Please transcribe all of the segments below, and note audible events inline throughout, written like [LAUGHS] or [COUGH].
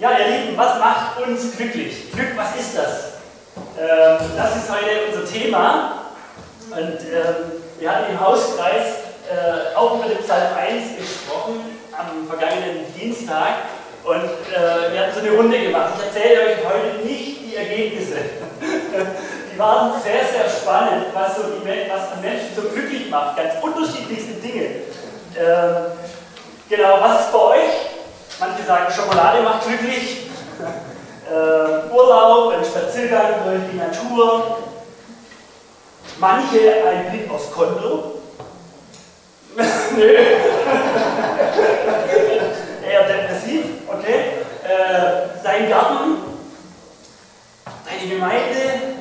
Ja, ihr Lieben, was macht uns glücklich? Glück, was ist das? Ähm, das ist heute unser Thema. Und ähm, wir hatten im Hauskreis äh, auch über den Psalm 1 gesprochen am vergangenen Dienstag. Und äh, wir hatten so eine Runde gemacht. Ich erzähle euch heute nicht die Ergebnisse. [LAUGHS] die waren sehr, sehr spannend, was, so die, was Menschen so glücklich macht. Ganz unterschiedlichste Dinge. Ähm, genau, was ist bei euch? Manche sagen, Schokolade macht glücklich. Äh, Urlaub, ein Spaziergang durch die Natur. Manche ein Blick aufs Konto. [LAUGHS] Nö. Eher depressiv, okay. Äh, dein Garten, deine Gemeinde,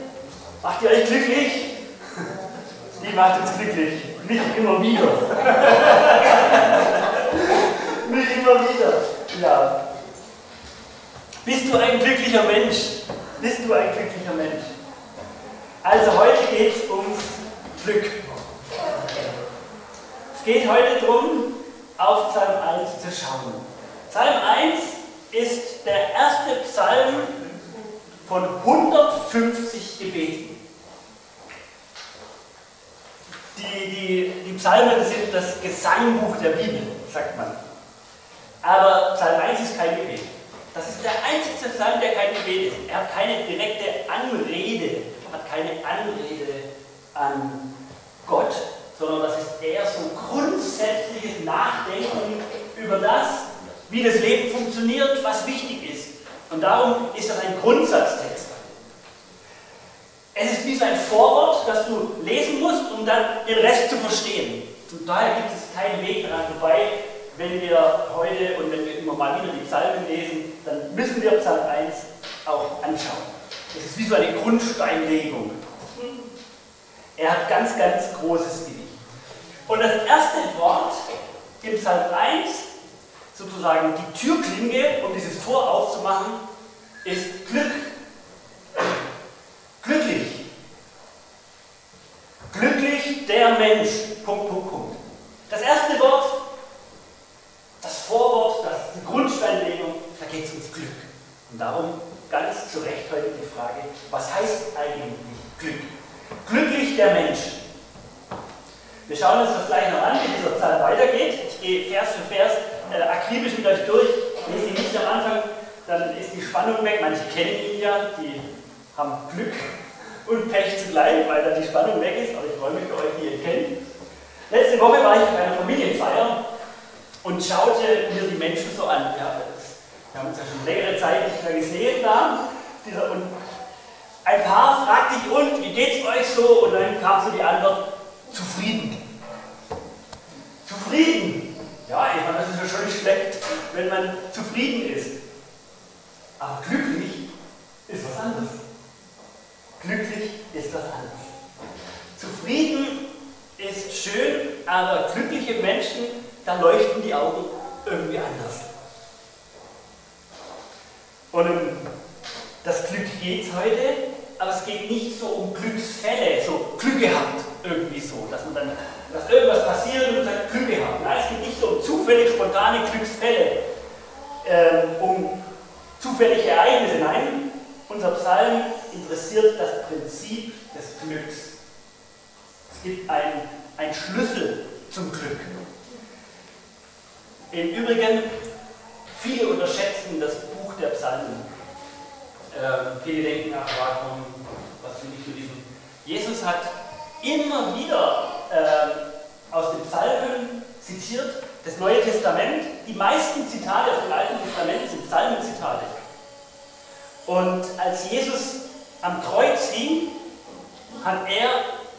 macht ihr euch glücklich? Die macht uns glücklich. Nicht immer wieder. [LAUGHS] Nicht immer wieder. Ja. Bist du ein glücklicher Mensch? Bist du ein glücklicher Mensch? Also heute geht es ums Glück. Es geht heute darum, auf Psalm 1 zu schauen. Psalm 1 ist der erste Psalm von 150 Gebeten. Die, die, die Psalmen sind das Gesangbuch der Bibel, sagt man. Aber Psalm 1 ist kein Gebet. Das ist der einzige Psalm, der kein Gebet ist. Er hat keine direkte Anrede, hat keine Anrede an Gott, sondern das ist eher so grundsätzliches Nachdenken über das, wie das Leben funktioniert, was wichtig ist. Und darum ist das ein Grundsatztext. Es ist wie so ein Vorwort, das du lesen musst, um dann den Rest zu verstehen. Und daher gibt es keinen Weg daran vorbei, wenn wir heute und wenn wir immer mal wieder die Psalmen lesen, dann müssen wir Psalm 1 auch anschauen. Es ist wie so eine Grundsteinlegung. Er hat ganz, ganz großes Gewicht. Und das erste Wort im Psalm 1, sozusagen die Türklinge, um dieses Tor aufzumachen, ist Glück. Glücklich. Glücklich der Mensch. Punkt, Punkt, Punkt. Das erste Wort, Vorwort, das, die Grundsteinlegung, da geht es ums Glück. Und darum ganz zu Recht heute die Frage, was heißt eigentlich Glück? Glücklich der Mensch. Wir schauen uns das gleich noch an, wie dieser Psalm weitergeht. Ich gehe Vers für Vers äh, akribisch mit euch durch. Lese ihn nicht am Anfang, dann ist die Spannung weg. Manche kennen ihn ja, die haben Glück und Pech zugleich, weil da die Spannung weg ist. Aber ich freue mich für euch, die ihr kennt. Letzte Woche war ich bei einer Familienfeier und schaute mir die Menschen so an. Ja, wir haben uns ja schon längere Zeit nicht mehr gesehen da. Und ein Paar fragte ich, und wie geht es euch so? Und dann kam so die Antwort, zufrieden. Zufrieden. Ja, ich meine, das ist ja schon nicht schlecht, wenn man zufrieden ist. Aber glücklich ist was anderes. Glücklich ist was anderes. Zufrieden ist schön, aber glückliche Menschen, da leuchten die Augen irgendwie anders. Und um das Glück geht es heute, aber es geht nicht so um Glücksfälle, so Glück gehabt, irgendwie so, dass man dann, dass irgendwas passiert und man sagt Glück gehabt. Nein, es geht nicht so um zufällig spontane Glücksfälle, ähm, um zufällige Ereignisse. Nein, unser Psalm interessiert das Prinzip des Glücks. Es gibt einen Schlüssel zum Glück. Im Übrigen, viele unterschätzen das Buch der Psalmen. Äh, viele denken, ach, warum, was will ich für diesen? Jesus hat immer wieder äh, aus den Psalmen zitiert, das Neue Testament. Die meisten Zitate aus dem Alten Testament sind Psalmenzitate. Und als Jesus am Kreuz hing, hat er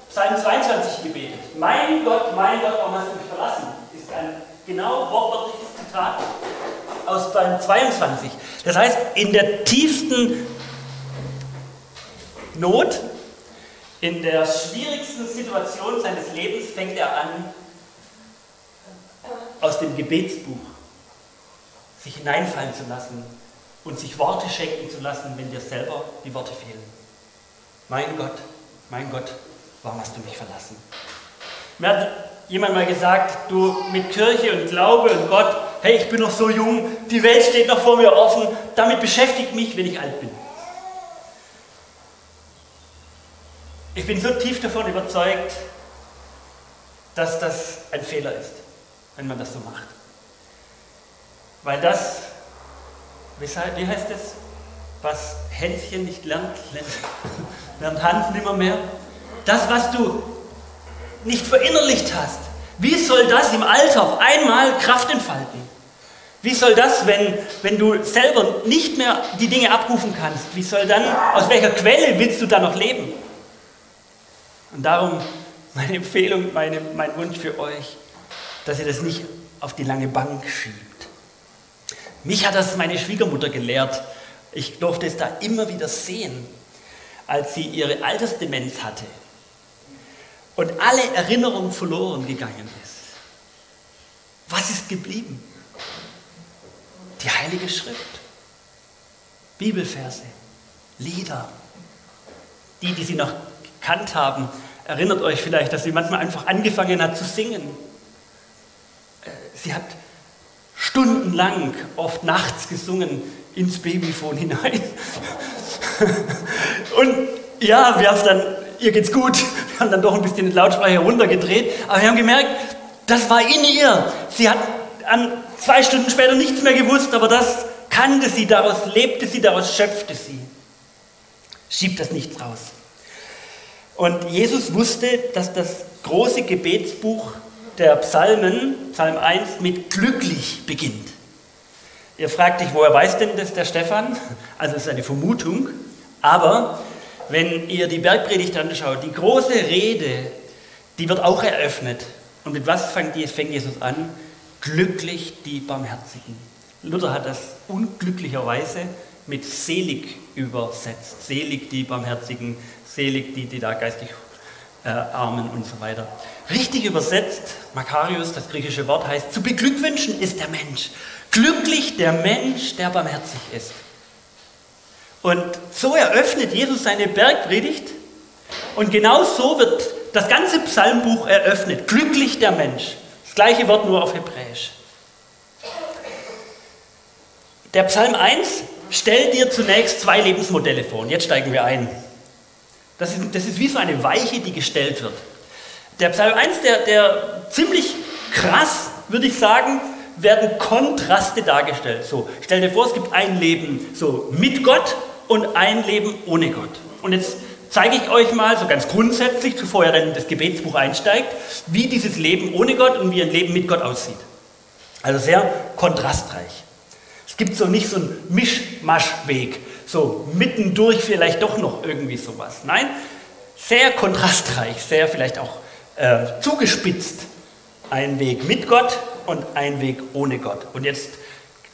Psalm 22 gebetet. Mein Gott, mein Gott, warum hast du mich verlassen? Ist ein genau wortwörtliches Zitat aus Psalm 22. Das heißt, in der tiefsten Not, in der schwierigsten Situation seines Lebens fängt er an, aus dem Gebetsbuch sich hineinfallen zu lassen und sich Worte schenken zu lassen, wenn dir selber die Worte fehlen. Mein Gott, mein Gott, warum hast du mich verlassen? Mir hat jemand mal gesagt, du mit Kirche und Glaube und Gott, hey, ich bin noch so jung, die Welt steht noch vor mir offen, damit beschäftigt mich, wenn ich alt bin. Ich bin so tief davon überzeugt, dass das ein Fehler ist, wenn man das so macht. Weil das, wie heißt es, was Hänschen nicht lernt, lernt Hans nimmer mehr. Das, was du nicht verinnerlicht hast, wie soll das im Alter auf einmal Kraft entfalten? Wie soll das, wenn, wenn du selber nicht mehr die Dinge abrufen kannst, wie soll dann, aus welcher Quelle willst du dann noch leben? Und darum meine Empfehlung, meine, mein Wunsch für euch, dass ihr das nicht auf die lange Bank schiebt. Mich hat das meine Schwiegermutter gelehrt. Ich durfte es da immer wieder sehen, als sie ihre Altersdemenz hatte und alle Erinnerungen verloren gegangen ist. Was ist geblieben? Die Heilige Schrift, Bibelverse, Lieder. Die, die sie noch gekannt haben, erinnert euch vielleicht, dass sie manchmal einfach angefangen hat zu singen. Sie hat stundenlang, oft nachts gesungen, ins Babyphone hinein. [LAUGHS] Und ja, wir haben dann, ihr geht's gut, haben dann doch ein bisschen den Lautsprecher runtergedreht, aber wir haben gemerkt, das war in ihr. Sie hat an zwei Stunden später nichts mehr gewusst, aber das kannte sie, daraus lebte sie, daraus schöpfte sie. Schiebt das nichts raus. Und Jesus wusste, dass das große Gebetsbuch der Psalmen, Psalm 1, mit glücklich beginnt. Ihr fragt dich, woher weiß denn das der Stefan? Also es ist eine Vermutung. Aber wenn ihr die Bergpredigt anschaut, die große Rede, die wird auch eröffnet. Und mit was fängt Jesus an? Glücklich die Barmherzigen. Luther hat das unglücklicherweise mit selig übersetzt. Selig die Barmherzigen, selig die, die da geistig äh, Armen und so weiter. Richtig übersetzt, Makarius, das griechische Wort heißt, zu beglückwünschen ist der Mensch. Glücklich der Mensch, der barmherzig ist. Und so eröffnet Jesus seine Bergpredigt und genau so wird das ganze Psalmbuch eröffnet. Glücklich der Mensch. Das gleiche Wort nur auf Hebräisch. Der Psalm 1 stellt dir zunächst zwei Lebensmodelle vor. Und jetzt steigen wir ein. Das ist, das ist wie so eine Weiche, die gestellt wird. Der Psalm 1, der, der ziemlich krass, würde ich sagen, werden Kontraste dargestellt. So, stell dir vor, es gibt ein Leben so mit Gott und ein Leben ohne Gott. Und jetzt zeige ich euch mal so ganz grundsätzlich, bevor ihr dann in das Gebetsbuch einsteigt, wie dieses Leben ohne Gott und wie ein Leben mit Gott aussieht. Also sehr kontrastreich. Es gibt so nicht so einen Mischmaschweg, so mittendurch vielleicht doch noch irgendwie sowas. Nein, sehr kontrastreich, sehr vielleicht auch äh, zugespitzt. Ein Weg mit Gott und ein Weg ohne Gott. Und jetzt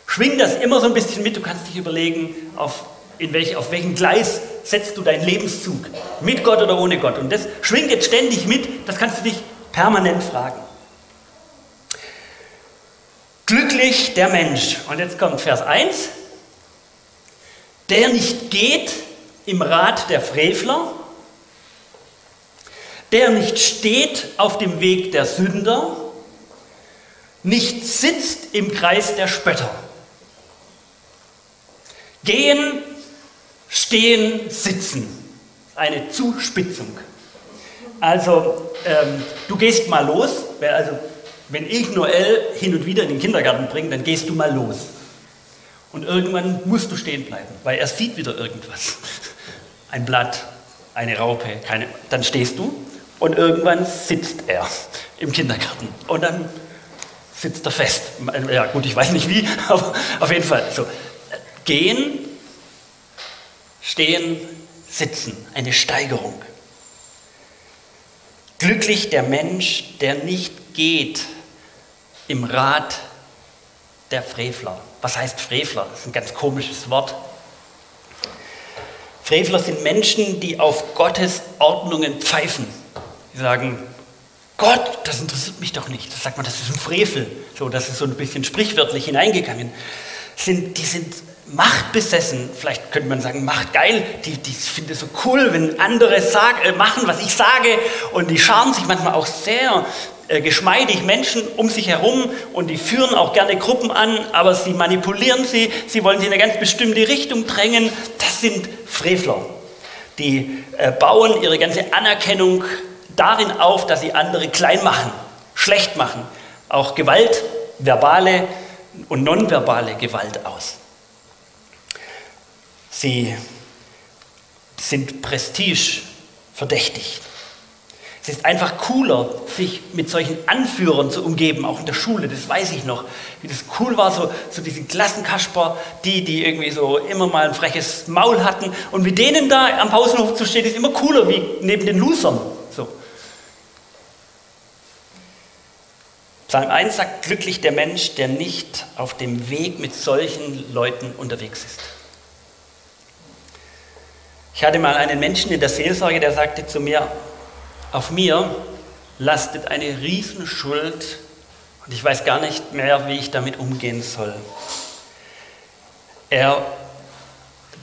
schwingt das immer so ein bisschen mit. Du kannst dich überlegen, auf, in welch, auf welchem Gleis setzt du deinen Lebenszug. Mit Gott oder ohne Gott. Und das schwingt jetzt ständig mit. Das kannst du dich permanent fragen. Glücklich der Mensch. Und jetzt kommt Vers 1. Der nicht geht im Rat der Frevler, der nicht steht auf dem Weg der Sünder, nicht sitzt im Kreis der Spötter. Gehen, stehen, sitzen. Eine Zuspitzung. Also, ähm, du gehst mal los. Also, wenn ich Noel hin und wieder in den Kindergarten bringe, dann gehst du mal los. Und irgendwann musst du stehen bleiben, weil er sieht wieder irgendwas. [LAUGHS] Ein Blatt, eine Raupe, keine, dann stehst du und irgendwann sitzt er im Kindergarten. Und dann sitzt er fest. Ja gut, ich weiß nicht wie, [LAUGHS] aber auf jeden Fall. So. Gehen, stehen, sitzen. Eine Steigerung. Glücklich der Mensch, der nicht geht im Rat der Frevler. Was heißt Frevler? Das ist ein ganz komisches Wort. Frevler sind Menschen, die auf Gottes Ordnungen pfeifen. Die sagen, Gott, das interessiert mich doch nicht. Das sagt man, das ist ein Frevel. So, das ist so ein bisschen sprichwörtlich hineingegangen. Sind, die sind machtbesessen, vielleicht könnte man sagen, machtgeil. Die, die finden es so cool, wenn andere sag, äh, machen, was ich sage. Und die scharen sich manchmal auch sehr äh, geschmeidig Menschen um sich herum und die führen auch gerne Gruppen an, aber sie manipulieren sie, sie wollen sie in eine ganz bestimmte Richtung drängen. Das sind Frevler. Die äh, bauen ihre ganze Anerkennung darin auf, dass sie andere klein machen, schlecht machen, auch Gewalt, verbale und nonverbale Gewalt aus. Sie sind Prestige verdächtig. Es ist einfach cooler, sich mit solchen Anführern zu umgeben, auch in der Schule, das weiß ich noch, wie das cool war, so, so diese Klassenkasper, die, die irgendwie so immer mal ein freches Maul hatten und mit denen da am Pausenhof zu stehen, ist immer cooler wie neben den Losern. So. Psalm 1 sagt, glücklich der Mensch, der nicht auf dem Weg mit solchen Leuten unterwegs ist. Ich hatte mal einen Menschen in der Seelsorge, der sagte zu mir, auf mir lastet eine Riesenschuld und ich weiß gar nicht mehr, wie ich damit umgehen soll. Er,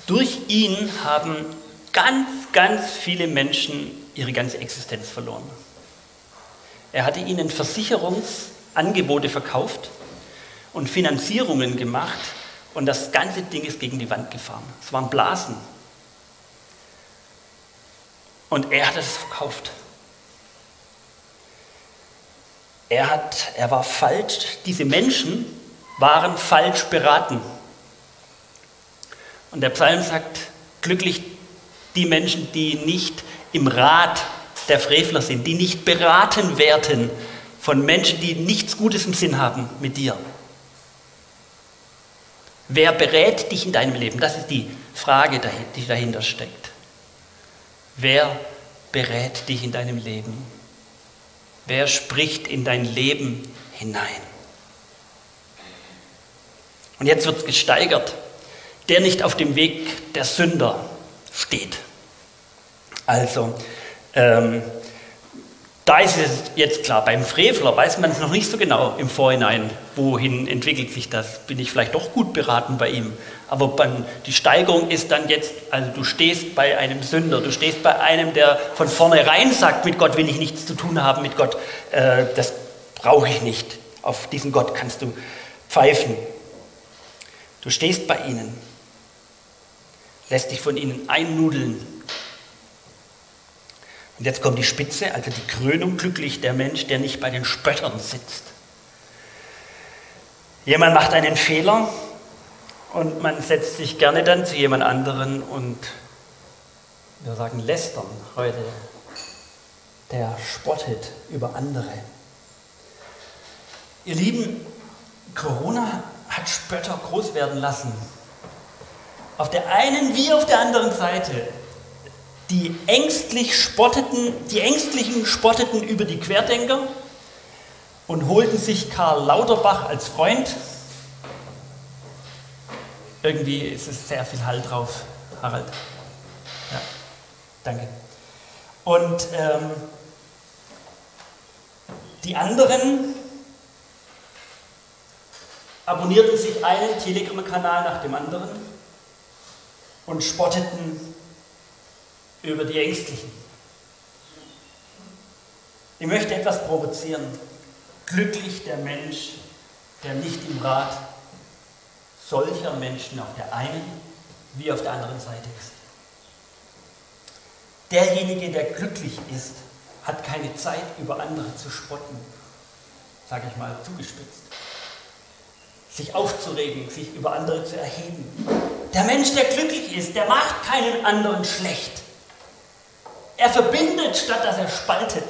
durch ihn haben ganz, ganz viele Menschen ihre ganze Existenz verloren. Er hatte ihnen Versicherungsangebote verkauft und Finanzierungen gemacht und das ganze Ding ist gegen die Wand gefahren. Es waren Blasen. Und er hat es verkauft. Er, hat, er war falsch, diese Menschen waren falsch beraten. Und der Psalm sagt, glücklich die Menschen, die nicht im Rat der Frevler sind, die nicht beraten werden von Menschen, die nichts Gutes im Sinn haben mit dir. Wer berät dich in deinem Leben? Das ist die Frage, die dahinter steckt. Wer berät dich in deinem Leben? Wer spricht in dein Leben hinein? Und jetzt wird es gesteigert. Der nicht auf dem Weg der Sünder steht. Also, ähm, da ist es jetzt klar, beim Frevler weiß man es noch nicht so genau im Vorhinein, wohin entwickelt sich das. Bin ich vielleicht doch gut beraten bei ihm. Aber die Steigerung ist dann jetzt, also du stehst bei einem Sünder, du stehst bei einem, der von vornherein sagt, mit Gott will ich nichts zu tun haben, mit Gott, äh, das brauche ich nicht. Auf diesen Gott kannst du pfeifen. Du stehst bei ihnen, lässt dich von ihnen einnudeln, und jetzt kommt die Spitze, also die Krönung, glücklich der Mensch, der nicht bei den Spöttern sitzt. Jemand macht einen Fehler und man setzt sich gerne dann zu jemand anderen und wir sagen lästern heute, der spottet über andere. Ihr Lieben, Corona hat Spötter groß werden lassen. Auf der einen wie auf der anderen Seite die ängstlich spotteten, die Ängstlichen spotteten über die Querdenker und holten sich Karl Lauterbach als Freund. Irgendwie ist es sehr viel Hall drauf, Harald. Ja, danke. Und ähm, die anderen abonnierten sich einen Telegram-Kanal nach dem anderen und spotteten über die Ängstlichen. Ich möchte etwas provozieren. Glücklich der Mensch, der nicht im Rat solcher Menschen auf der einen wie auf der anderen Seite ist. Derjenige, der glücklich ist, hat keine Zeit, über andere zu spotten, sage ich mal zugespitzt. Sich aufzuregen, sich über andere zu erheben. Der Mensch, der glücklich ist, der macht keinen anderen schlecht. Er verbindet, statt dass er spaltet.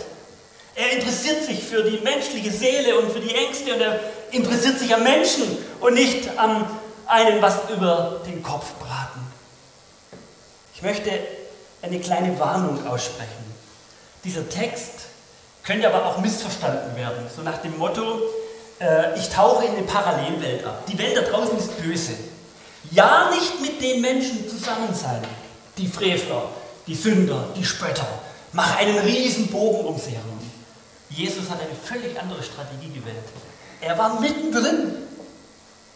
Er interessiert sich für die menschliche Seele und für die Ängste und er interessiert sich am Menschen und nicht am einen was über den Kopf braten. Ich möchte eine kleine Warnung aussprechen. Dieser Text könnte aber auch missverstanden werden, so nach dem Motto, äh, ich tauche in eine Parallelwelt ab. Die Welt da draußen ist böse. Ja, nicht mit den Menschen zusammen sein, die Frevler, die Sünder, die Spötter. Mach einen riesen Bogen um sie herum. Jesus hat eine völlig andere Strategie gewählt. Er war mittendrin.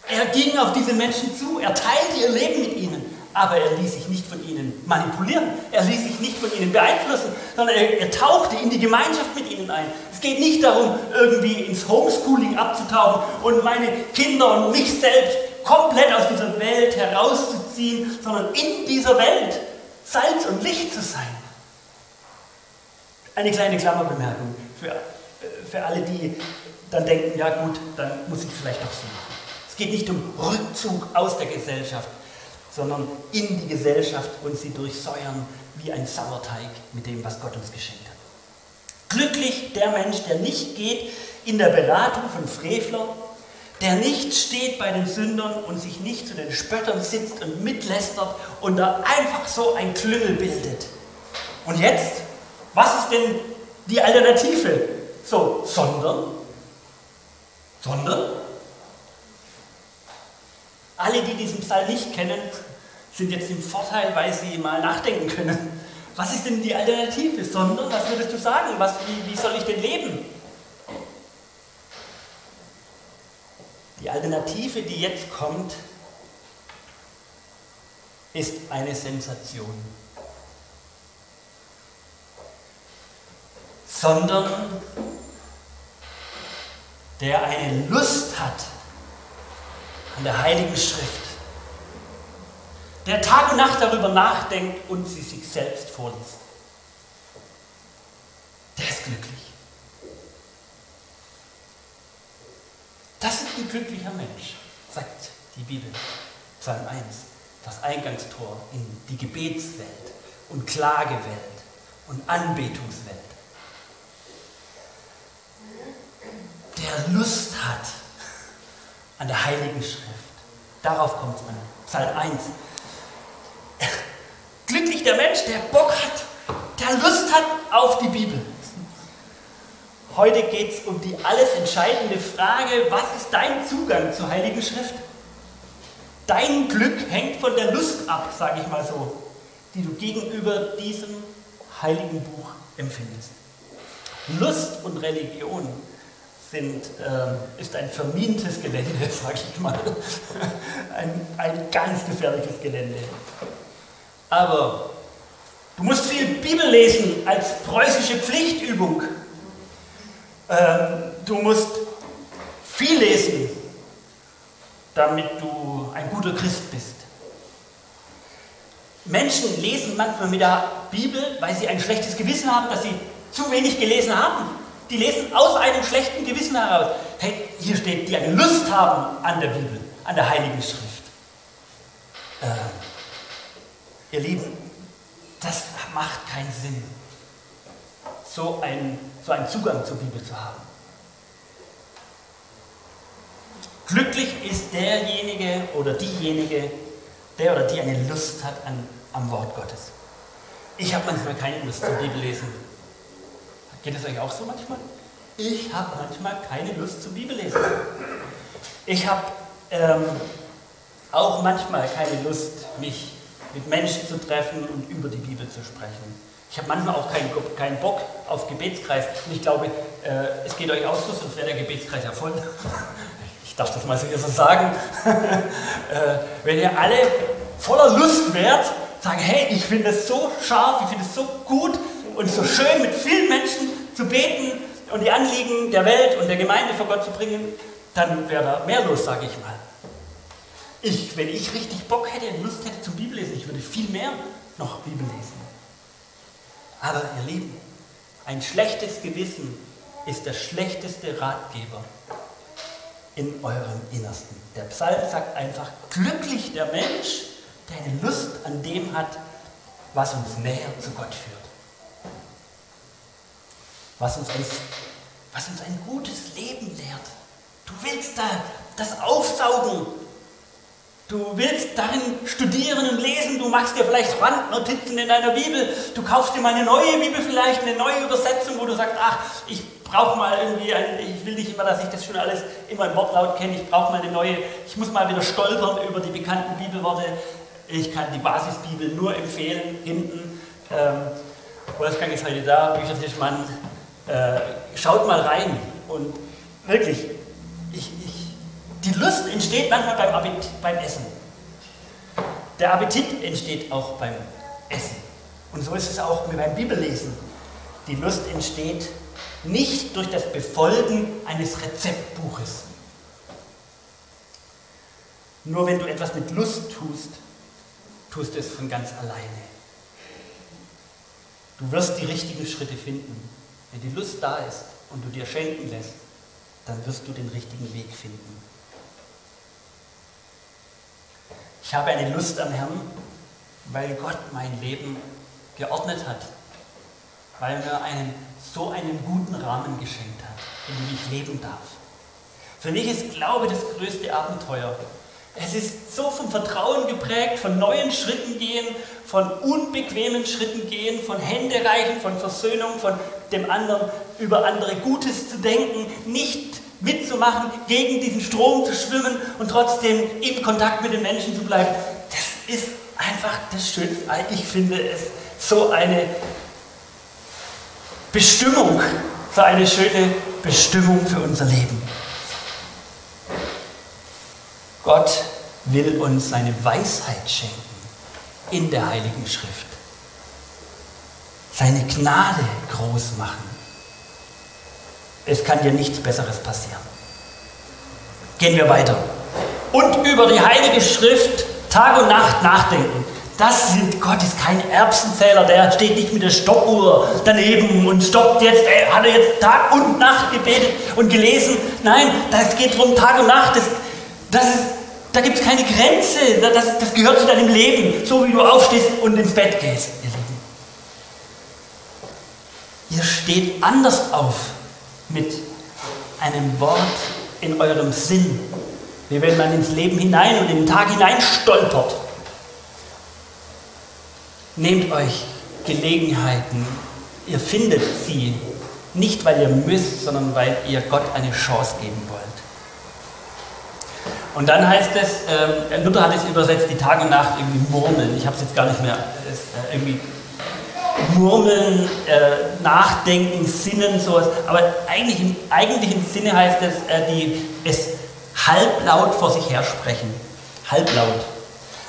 Er ging auf diese Menschen zu, er teilte ihr Leben mit ihnen, aber er ließ sich nicht von ihnen manipulieren, er ließ sich nicht von ihnen beeinflussen, sondern er, er tauchte in die Gemeinschaft mit ihnen ein. Es geht nicht darum, irgendwie ins Homeschooling abzutauchen und meine Kinder und mich selbst komplett aus dieser Welt herauszuziehen, sondern in dieser Welt Salz und Licht zu sein. Eine kleine Klammerbemerkung für, für alle, die dann denken, ja gut, dann muss ich vielleicht doch so machen. Es geht nicht um Rückzug aus der Gesellschaft, sondern in die Gesellschaft und sie durchsäuern wie ein Sauerteig mit dem, was Gott uns geschenkt hat. Glücklich der Mensch, der nicht geht in der Beratung von Frevler, der nicht steht bei den Sündern und sich nicht zu den Spöttern sitzt und mitlästert und da einfach so ein Klüngel bildet. Und jetzt, was ist denn die Alternative? So, sondern, sondern, alle, die diesen Psalm nicht kennen, sind jetzt im Vorteil, weil sie mal nachdenken können. Was ist denn die Alternative? Sondern, was würdest du sagen? Was, wie, wie soll ich denn leben? Alternative, die jetzt kommt, ist eine Sensation. Sondern der eine Lust hat an der Heiligen Schrift, der Tag und Nacht darüber nachdenkt und sie sich selbst vorliest, der ist glücklich. Das ist ein glücklicher Mensch, sagt die Bibel, Psalm 1, das Eingangstor in die Gebetswelt und Klagewelt und Anbetungswelt. Der Lust hat an der Heiligen Schrift. Darauf kommt es an. Psalm 1. Glücklich der Mensch, der Bock hat, der Lust hat auf die Bibel. Heute geht es um die alles entscheidende Frage, was ist dein Zugang zur Heiligen Schrift? Dein Glück hängt von der Lust ab, sage ich mal so, die du gegenüber diesem heiligen Buch empfindest. Lust und Religion sind, äh, ist ein vermintes Gelände, [LAUGHS] sage ich mal. ein, ein ganz gefährliches Gelände. Aber du musst viel Bibel lesen als preußische Pflichtübung. Ähm, du musst viel lesen, damit du ein guter Christ bist. Menschen lesen manchmal mit der Bibel, weil sie ein schlechtes Gewissen haben, dass sie zu wenig gelesen haben. Die lesen aus einem schlechten Gewissen heraus. Hey, hier steht, die eine Lust haben an der Bibel, an der Heiligen Schrift. Äh, ihr Lieben, das macht keinen Sinn so einen, so einen Zugang zur Bibel zu haben. Glücklich ist derjenige oder diejenige, der oder die eine Lust hat an, am Wort Gottes. Ich habe manchmal keine Lust zum Bibellesen. Geht es euch auch so manchmal? Ich habe manchmal keine Lust zum Bibellesen. Ich habe ähm, auch manchmal keine Lust, mich mit Menschen zu treffen und über die Bibel zu sprechen. Ich habe manchmal auch keinen, keinen Bock auf Gebetskreis. Und ich glaube, äh, es geht euch aus, sonst wäre der Gebetskreis ja voll. [LAUGHS] ich darf das mal so sagen. [LAUGHS] äh, wenn ihr alle voller Lust wärt, sagen, hey, ich finde es so scharf, ich finde es so gut und so schön, mit vielen Menschen zu beten und die Anliegen der Welt und der Gemeinde vor Gott zu bringen, dann wäre da mehr los, sage ich mal. Ich, wenn ich richtig Bock hätte und Lust hätte zum Bibellesen, ich würde viel mehr noch Bibel lesen. Aber ihr Lieben, ein schlechtes Gewissen ist der schlechteste Ratgeber in eurem Innersten. Der Psalm sagt einfach, glücklich der Mensch, der eine Lust an dem hat, was uns näher zu Gott führt. Was uns ein, was uns ein gutes Leben lehrt. Du willst da das aufsaugen, Du willst darin studieren und lesen, du machst dir vielleicht Randnotizen in deiner Bibel, du kaufst dir mal eine neue Bibel vielleicht, eine neue Übersetzung, wo du sagst, ach, ich brauche mal irgendwie, ein, ich will nicht immer, dass ich das schon alles immer im Wortlaut kenne, ich brauche mal eine neue, ich muss mal wieder stolpern über die bekannten Bibelworte. Ich kann die Basisbibel nur empfehlen, hinten. Ähm, Wolfgang ist heute da, Büchertischmann. Äh, schaut mal rein und wirklich, ich, die Lust entsteht manchmal beim, Appetit, beim Essen. Der Appetit entsteht auch beim Essen. Und so ist es auch beim Bibellesen. Die Lust entsteht nicht durch das Befolgen eines Rezeptbuches. Nur wenn du etwas mit Lust tust, tust du es von ganz alleine. Du wirst die richtigen Schritte finden. Wenn die Lust da ist und du dir schenken lässt, dann wirst du den richtigen Weg finden. Ich habe eine Lust am Herrn, weil Gott mein Leben geordnet hat, weil er mir einen, so einen guten Rahmen geschenkt hat, in dem ich leben darf. Für mich ist Glaube das größte Abenteuer. Es ist so vom Vertrauen geprägt, von neuen Schritten gehen, von unbequemen Schritten gehen, von Händereichen, von Versöhnung, von dem anderen über andere Gutes zu denken, nicht mitzumachen, gegen diesen Strom zu schwimmen und trotzdem im Kontakt mit den Menschen zu bleiben. Das ist einfach das Schönste. Ich finde es so eine Bestimmung, so eine schöne Bestimmung für unser Leben. Gott will uns seine Weisheit schenken in der Heiligen Schrift. Seine Gnade groß machen. Es kann dir nichts Besseres passieren. Gehen wir weiter. Und über die Heilige Schrift Tag und Nacht nachdenken. Das sind, Gott ist kein Erbsenzähler, der steht nicht mit der Stoppuhr daneben und stoppt jetzt, ey, hat er jetzt Tag und Nacht gebetet und gelesen. Nein, das geht darum, Tag und Nacht, das, das ist, da gibt es keine Grenze, das, das gehört zu deinem Leben, so wie du aufstehst und ins Bett gehst, ihr Lieben. Ihr steht anders auf mit einem Wort in eurem Sinn, wie wenn man ins Leben hinein und in den Tag hinein stolpert. Nehmt euch Gelegenheiten, ihr findet sie, nicht weil ihr müsst, sondern weil ihr Gott eine Chance geben wollt. Und dann heißt es, äh, Luther hat es übersetzt, die Tag und Nacht irgendwie murmeln. Ich habe es jetzt gar nicht mehr, äh, irgendwie murmeln, äh, nachdenken, sinnen, sowas. Aber eigentlich im eigentlichen Sinne heißt es, äh, die, es halblaut vor sich her sprechen. Halblaut.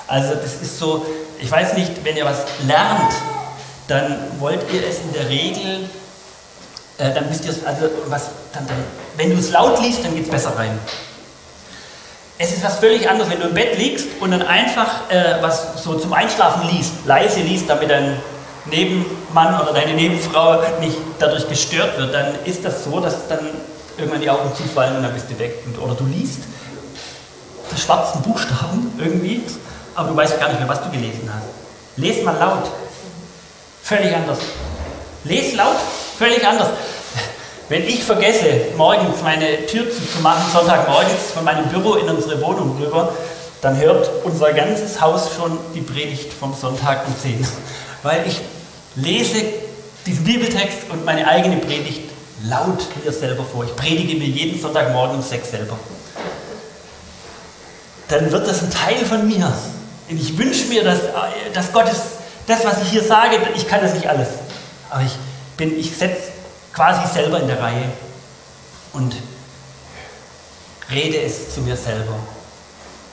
Also das ist so, ich weiß nicht, wenn ihr was lernt, dann wollt ihr es in der Regel, äh, dann müsst ihr es, also was, dann, dann, wenn du es laut liest, dann geht es besser rein. Es ist was völlig anderes, wenn du im Bett liegst und dann einfach äh, was so zum Einschlafen liest, leise liest, damit dein Nebenmann oder deine Nebenfrau nicht dadurch gestört wird, dann ist das so, dass dann irgendwann die Augen zufallen und dann bist du weg. Und, oder du liest die schwarzen Buchstaben irgendwie aber du weißt gar nicht mehr, was du gelesen hast. Lest mal laut. Völlig anders. Lest laut, völlig anders. Wenn ich vergesse, morgens meine Tür zuzumachen, Sonntagmorgens von meinem Büro in unsere Wohnung rüber, dann hört unser ganzes Haus schon die Predigt vom Sonntag um 10. Weil ich lese diesen Bibeltext und meine eigene Predigt laut mir selber vor. Ich predige mir jeden Sonntagmorgen um 6 selber. Dann wird das ein Teil von mir. Und ich wünsche mir, dass, dass Gottes, das, was ich hier sage, ich kann das nicht alles. Aber ich ich setze quasi selber in der Reihe und rede es zu mir selber.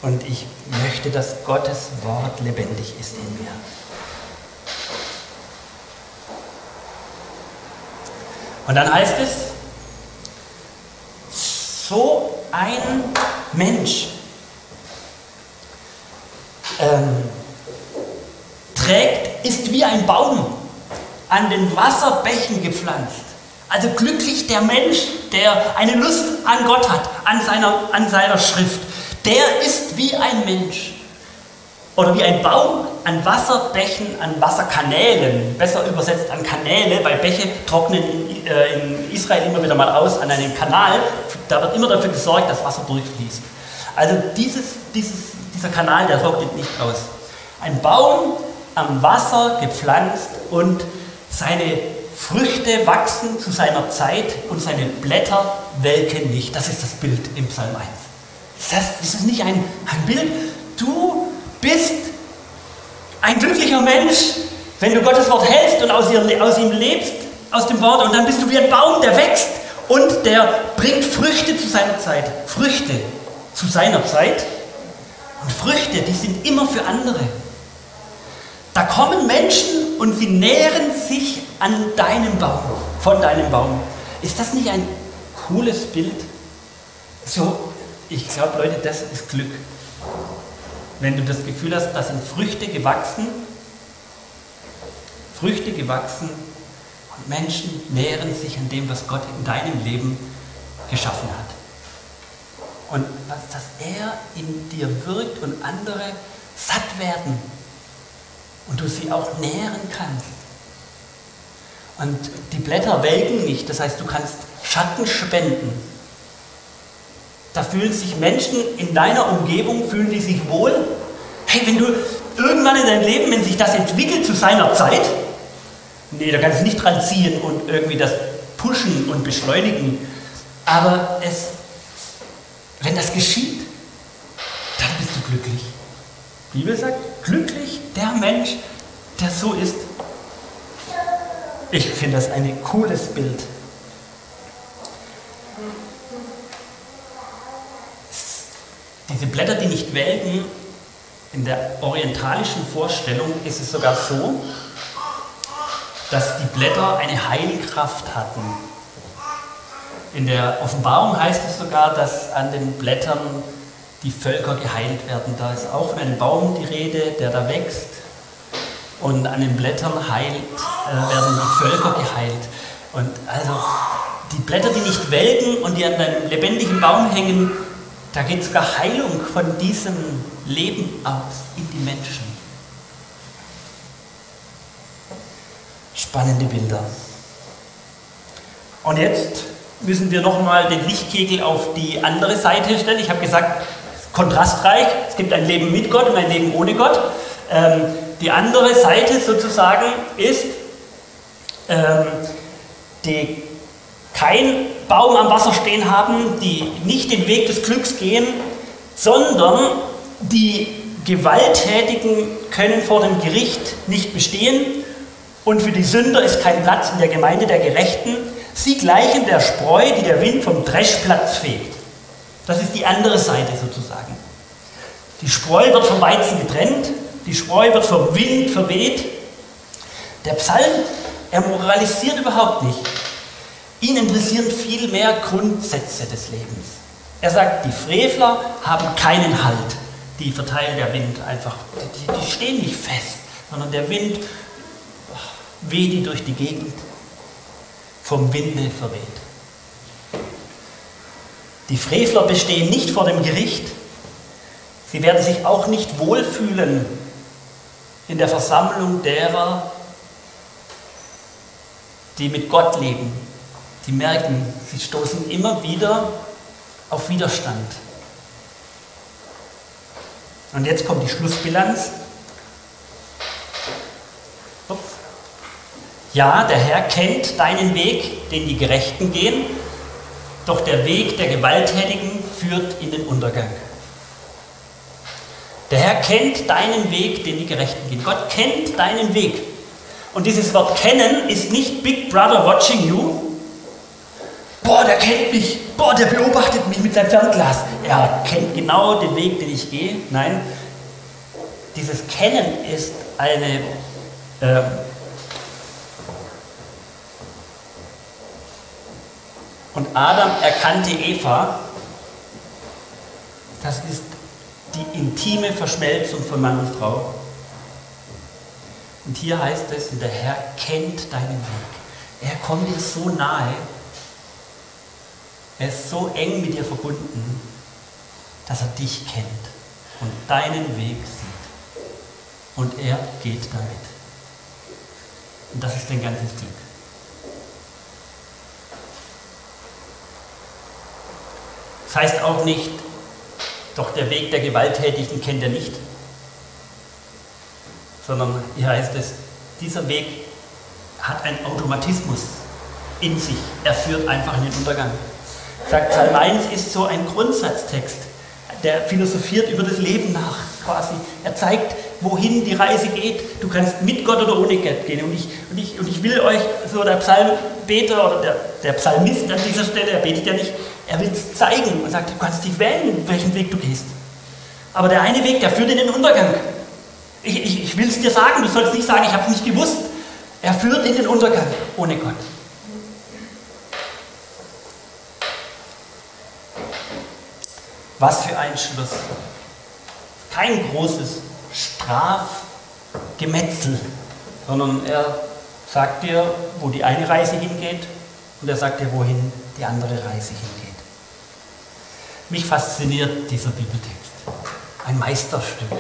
Und ich möchte, dass Gottes Wort lebendig ist in mir. Und dann heißt es, so ein Mensch ähm, trägt, ist wie ein Baum an den Wasserbächen gepflanzt. Also glücklich der Mensch, der eine Lust an Gott hat, an seiner, an seiner Schrift. Der ist wie ein Mensch. Oder wie ein Baum an Wasserbächen, an Wasserkanälen, besser übersetzt an Kanäle, weil Bäche trocknen in, äh, in Israel immer wieder mal aus an einem Kanal. Da wird immer dafür gesorgt, dass Wasser durchfließt. Also dieses, dieses dieser Kanal, der trocknet nicht aus. Ein Baum am Wasser gepflanzt und seine Früchte wachsen zu seiner Zeit und seine Blätter welken nicht. Das ist das Bild im Psalm 1. Das heißt, ist das nicht ein, ein Bild? Du bist ein glücklicher Mensch, wenn du Gottes Wort hältst und aus, ihr, aus ihm lebst, aus dem Wort, und dann bist du wie ein Baum, der wächst und der bringt Früchte zu seiner Zeit. Früchte zu seiner Zeit Und Früchte, die sind immer für andere. Da kommen Menschen und sie nähren sich an deinem Baum, von deinem Baum. Ist das nicht ein cooles Bild? So, ich glaube, Leute, das ist Glück. Wenn du das Gefühl hast, da sind Früchte gewachsen, Früchte gewachsen und Menschen nähren sich an dem, was Gott in deinem Leben geschaffen hat. Und was, dass er in dir wirkt und andere satt werden und du sie auch nähren kannst. Und die Blätter welken nicht, das heißt, du kannst Schatten spenden. Da fühlen sich Menschen in deiner Umgebung, fühlen die sich wohl. Hey, wenn du irgendwann in deinem Leben, wenn sich das entwickelt zu seiner Zeit, nee, da kannst du nicht dran ziehen und irgendwie das pushen und beschleunigen. Aber es, wenn das geschieht, dann bist du glücklich. Die Bibel sagt, glücklich der Mensch, der so ist. Ich finde das ein cooles Bild. Diese Blätter, die nicht welken, in der orientalischen Vorstellung ist es sogar so, dass die Blätter eine Heilkraft hatten. In der Offenbarung heißt es sogar, dass an den Blättern die Völker geheilt werden. Da ist auch von einem Baum die Rede, der da wächst. Und an den Blättern heilt, äh, werden die Völker geheilt. Und also die Blätter, die nicht welken und die an einem lebendigen Baum hängen, da geht sogar Heilung von diesem Leben aus in die Menschen. Spannende Bilder. Und jetzt müssen wir nochmal den Lichtkegel auf die andere Seite stellen. Ich habe gesagt, kontrastreich. Es gibt ein Leben mit Gott und ein Leben ohne Gott. Ähm, die andere Seite sozusagen ist, ähm, die kein Baum am Wasser stehen haben, die nicht den Weg des Glücks gehen, sondern die Gewalttätigen können vor dem Gericht nicht bestehen und für die Sünder ist kein Platz in der Gemeinde der Gerechten. Sie gleichen der Spreu, die der Wind vom Dreschplatz fegt. Das ist die andere Seite sozusagen. Die Spreu wird vom Weizen getrennt, die Spreu wird vom Wind verweht. Der Psalm, er moralisiert überhaupt nicht. Ihn interessieren viel mehr Grundsätze des Lebens. Er sagt, die Frevler haben keinen Halt. Die verteilt der Wind einfach. Die, die stehen nicht fest, sondern der Wind weht die durch die Gegend, vom Winde verweht. Die Frevler bestehen nicht vor dem Gericht. Sie werden sich auch nicht wohlfühlen in der Versammlung derer, die mit Gott leben. Die merken, sie stoßen immer wieder auf Widerstand. Und jetzt kommt die Schlussbilanz. Ups. Ja, der Herr kennt deinen Weg, den die Gerechten gehen, doch der Weg der Gewalttätigen führt in den Untergang. Der Herr kennt deinen Weg, den die Gerechten gehen. Gott kennt deinen Weg. Und dieses Wort kennen ist nicht Big Brother watching you. Boah, der kennt mich. Boah, der beobachtet mich mit seinem Fernglas. Er kennt genau den Weg, den ich gehe. Nein, dieses Kennen ist eine äh, Und Adam erkannte Eva. Das ist die intime Verschmelzung von Mann und Frau. Und hier heißt es, der Herr kennt deinen Weg. Er kommt dir so nahe. Er ist so eng mit dir verbunden, dass er dich kennt und deinen Weg sieht. Und er geht damit. Und das ist dein ganzes Glück. Das heißt auch nicht, doch der Weg der Gewalttätigen kennt er nicht, sondern hier heißt es, dieser Weg hat einen Automatismus in sich. Er führt einfach in den Untergang. Sagt Psalm 1 ist so ein Grundsatztext, der philosophiert über das Leben nach quasi. Er zeigt, wohin die Reise geht. Du kannst mit Gott oder ohne Gott gehen. Und ich, und ich, und ich will euch, so der Psalmbeter oder der, der Psalmist an dieser Stelle, er betet ja nicht, er will es zeigen und sagt, du kannst dich wählen, welchen Weg du gehst. Aber der eine Weg, der führt in den Untergang. Ich, ich, ich will es dir sagen, du sollst nicht sagen, ich habe es nicht gewusst. Er führt in den Untergang ohne Gott. Was für ein Schluss. Kein großes Strafgemetzel, sondern er sagt dir, wo die eine Reise hingeht und er sagt dir, wohin die andere Reise hingeht. Mich fasziniert dieser Bibeltext. Ein Meisterstück.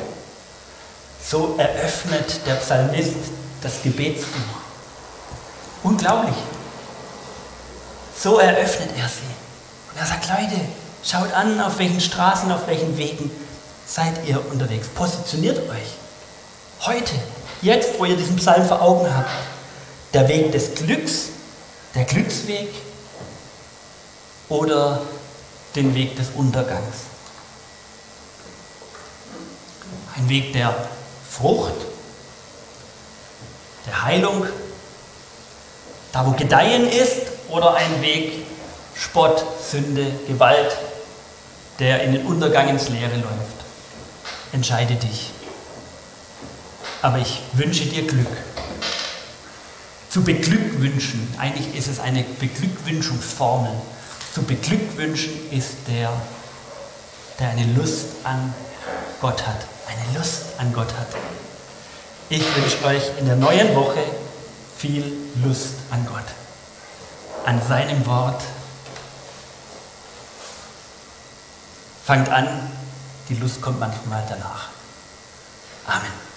So eröffnet der Psalmist das Gebetsbuch. Unglaublich. So eröffnet er sie. Und er sagt, Leute, schaut an, auf welchen Straßen, auf welchen Wegen seid ihr unterwegs. Positioniert euch. Heute, jetzt, wo ihr diesen Psalm vor Augen habt. Der Weg des Glücks, der Glücksweg oder den Weg des Untergangs. Ein Weg der Frucht, der Heilung, da wo Gedeihen ist, oder ein Weg Spott, Sünde, Gewalt, der in den Untergang ins Leere läuft. Entscheide dich. Aber ich wünsche dir Glück. Zu beglückwünschen, eigentlich ist es eine Beglückwünschungsformel. Zu beglückwünschen ist der, der eine Lust an Gott hat. Eine Lust an Gott hat. Ich wünsche euch in der neuen Woche viel Lust an Gott, an seinem Wort. Fangt an, die Lust kommt manchmal danach. Amen.